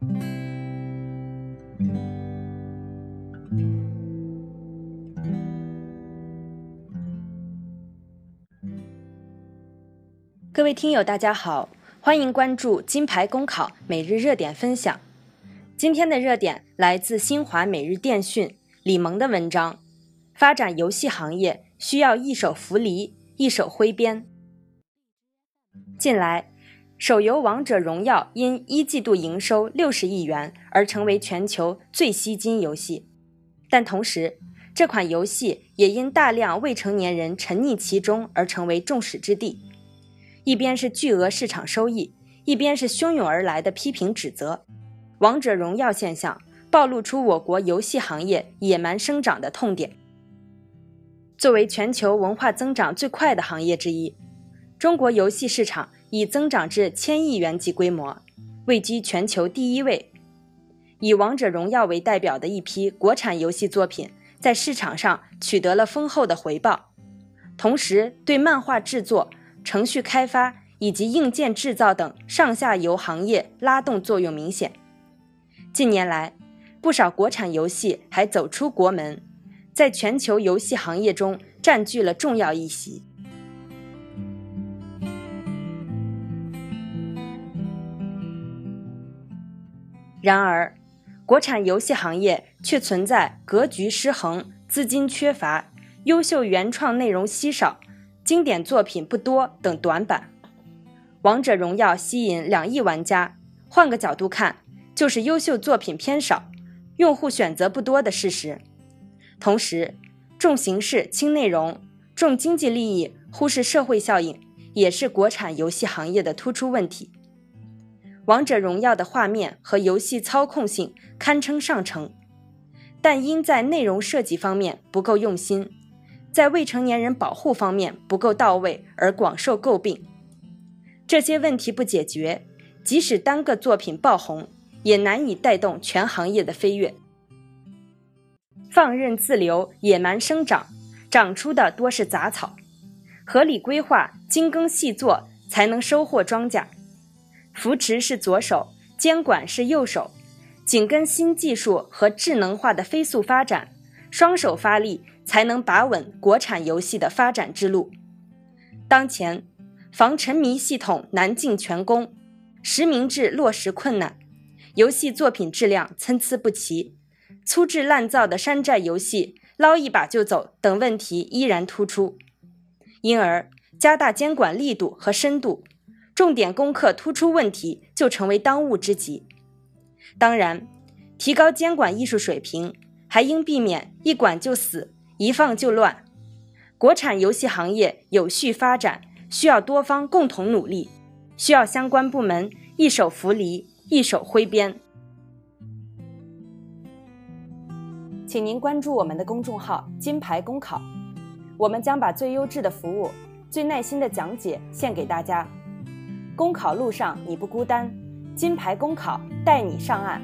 各位听友，大家好，欢迎关注金牌公考每日热点分享。今天的热点来自新华每日电讯李萌的文章：发展游戏行业需要一手扶犁，一手挥鞭。近来，手游《王者荣耀》因一季度营收六十亿元而成为全球最吸金游戏，但同时，这款游戏也因大量未成年人沉溺其中而成为众矢之的。一边是巨额市场收益，一边是汹涌而来的批评指责，王者荣耀现象暴露出我国游戏行业野蛮生长的痛点。作为全球文化增长最快的行业之一，中国游戏市场已增长至千亿元级规模，位居全球第一位。以王者荣耀为代表的一批国产游戏作品，在市场上取得了丰厚的回报，同时对漫画制作。程序开发以及硬件制造等上下游行业拉动作用明显。近年来，不少国产游戏还走出国门，在全球游戏行业中占据了重要一席。然而，国产游戏行业却存在格局失衡、资金缺乏、优秀原创内容稀少。经典作品不多等短板，《王者荣耀》吸引两亿玩家，换个角度看，就是优秀作品偏少，用户选择不多的事实。同时，重形式轻内容，重经济利益忽视社会效应，也是国产游戏行业的突出问题。《王者荣耀》的画面和游戏操控性堪称上乘，但因在内容设计方面不够用心。在未成年人保护方面不够到位而广受诟病，这些问题不解决，即使单个作品爆红，也难以带动全行业的飞跃。放任自流、野蛮生长，长出的多是杂草。合理规划、精耕细作，才能收获庄稼。扶持是左手，监管是右手，紧跟新技术和智能化的飞速发展，双手发力。才能把稳国产游戏的发展之路。当前，防沉迷系统难尽全功，实名制落实困难，游戏作品质量参差不齐，粗制滥造的山寨游戏捞一把就走等问题依然突出。因而，加大监管力度和深度，重点攻克突出问题就成为当务之急。当然，提高监管艺术水平，还应避免一管就死。一放就乱，国产游戏行业有序发展需要多方共同努力，需要相关部门一手扶犁，一手挥鞭。请您关注我们的公众号“金牌公考”，我们将把最优质的服务、最耐心的讲解献给大家。公考路上你不孤单，金牌公考带你上岸。